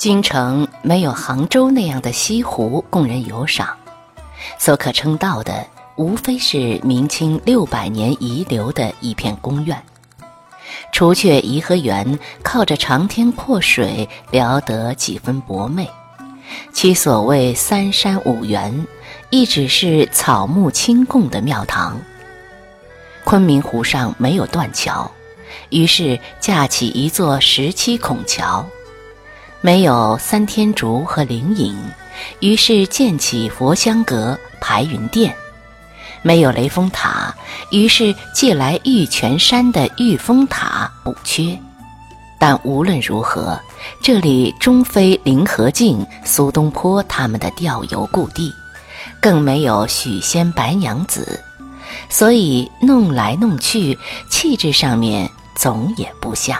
京城没有杭州那样的西湖供人游赏，所可称道的无非是明清六百年遗留的一片宫苑。除却颐和园靠着长天阔水聊得几分博媚，其所谓三山五园，亦只是草木清共的庙堂。昆明湖上没有断桥，于是架起一座十七孔桥。没有三天竺和灵隐，于是建起佛香阁、排云殿；没有雷峰塔，于是借来玉泉山的玉峰塔补缺。但无论如何，这里终非林和靖、苏东坡他们的钓游故地，更没有许仙、白娘子，所以弄来弄去，气质上面总也不像。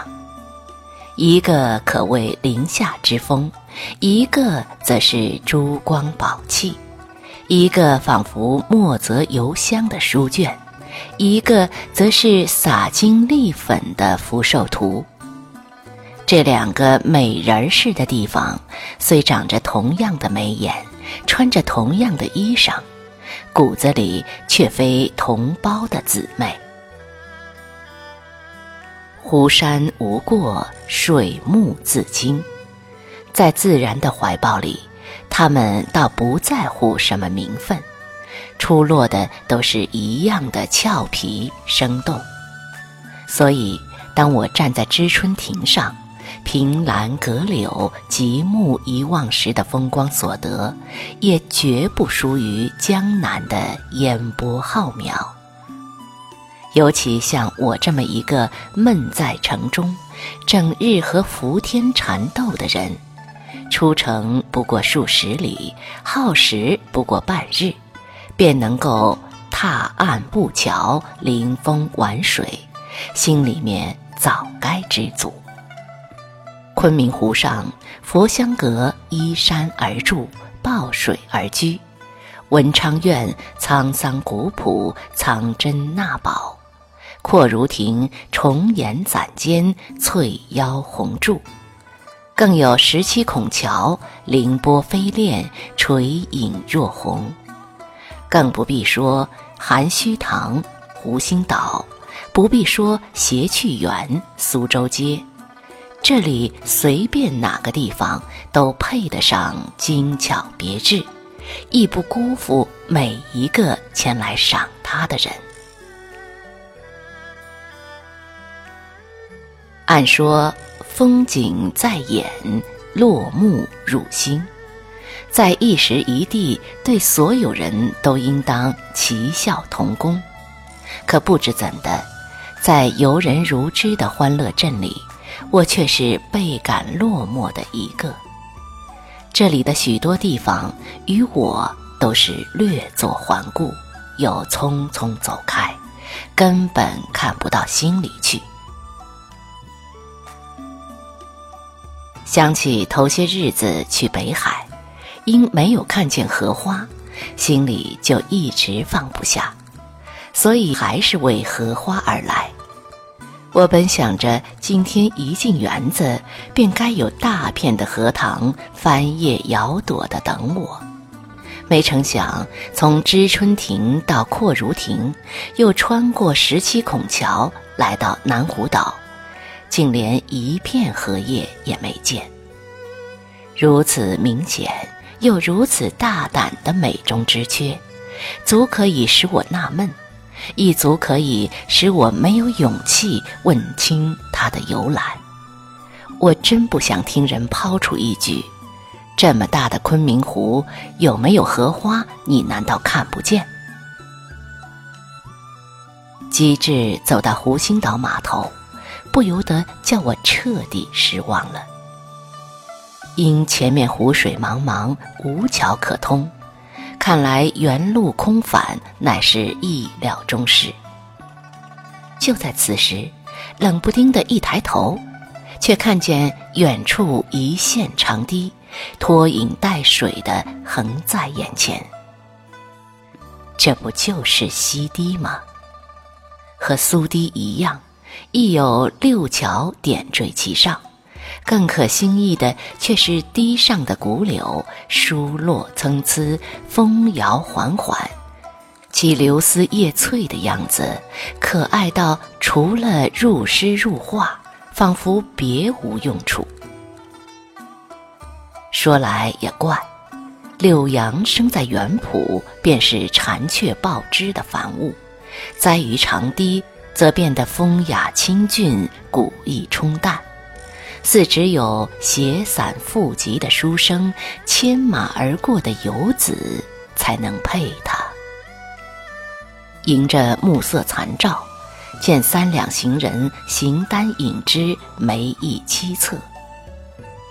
一个可谓林下之风，一个则是珠光宝气；一个仿佛墨泽油香的书卷，一个则是洒金丽粉的福寿图。这两个美人儿似的地方，虽长着同样的眉眼，穿着同样的衣裳，骨子里却非同胞的姊妹。湖山无过，水木自清。在自然的怀抱里，他们倒不在乎什么名分，出落的都是一样的俏皮生动。所以，当我站在知春亭上，凭栏阁柳、极目一望时的风光所得，也绝不输于江南的烟波浩渺。尤其像我这么一个闷在城中，整日和伏天缠斗的人，出城不过数十里，耗时不过半日，便能够踏岸步桥，临风玩水，心里面早该知足。昆明湖上，佛香阁依山而筑，抱水而居；文昌院沧桑古朴，藏珍纳宝。阔如亭，重檐攒尖，翠腰红柱；更有十七孔桥，凌波飞练，垂影若虹。更不必说含虚堂、湖心岛，不必说谐趣园、苏州街，这里随便哪个地方都配得上精巧别致，亦不辜负每一个前来赏它的人。按说风景在眼，落幕入心，在一时一地，对所有人都应当齐效同工。可不知怎的，在游人如织的欢乐镇里，我却是倍感落寞的一个。这里的许多地方与我都是略作环顾，又匆匆走开，根本看不到心里去。想起头些日子去北海，因没有看见荷花，心里就一直放不下，所以还是为荷花而来。我本想着今天一进园子，便该有大片的荷塘翻叶摇朵的等我，没成想从知春亭到阔如亭，又穿过十七孔桥，来到南湖岛。竟连一片荷叶也没见。如此明显又如此大胆的美中之缺，足可以使我纳闷，亦足可以使我没有勇气问清它的由来。我真不想听人抛出一句：“这么大的昆明湖，有没有荷花？你难道看不见？”机智走到湖心岛码头。不由得叫我彻底失望了。因前面湖水茫茫，无桥可通，看来原路空返乃是意料中事。就在此时，冷不丁的一抬头，却看见远处一线长堤，拖影带水的横在眼前。这不就是西堤吗？和苏堤一样。亦有六桥点缀其上，更可心意的却是堤上的古柳，疏落参差，风摇缓缓，其流丝叶翠的样子，可爱到除了入诗入画，仿佛别无用处。说来也怪，柳杨生在园圃，便是蝉雀报之的繁物；栽于长堤，则变得风雅清俊，古意冲淡。似只有携伞赴集的书生，牵马而过的游子，才能配它。迎着暮色残照，见三两行人形单影只，眉意凄恻。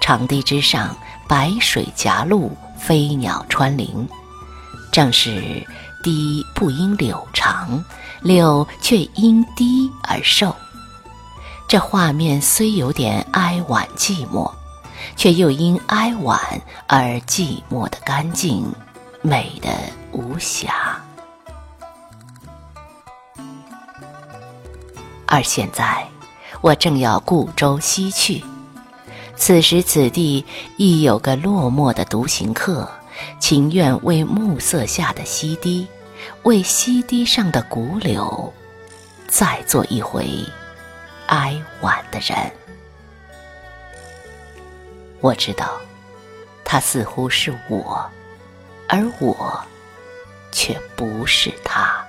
长堤之上，白水夹路，飞鸟穿林，正是堤不因柳长，柳却因低而瘦。这画面虽有点哀婉寂寞，却又因哀婉而寂寞的干净，美的无瑕。而现在，我正要故舟西去，此时此地亦有个落寞的独行客，情愿为暮色下的溪堤，为溪堤上的古柳，再做一回。哀婉的人，我知道，他似乎是我，而我却不是他。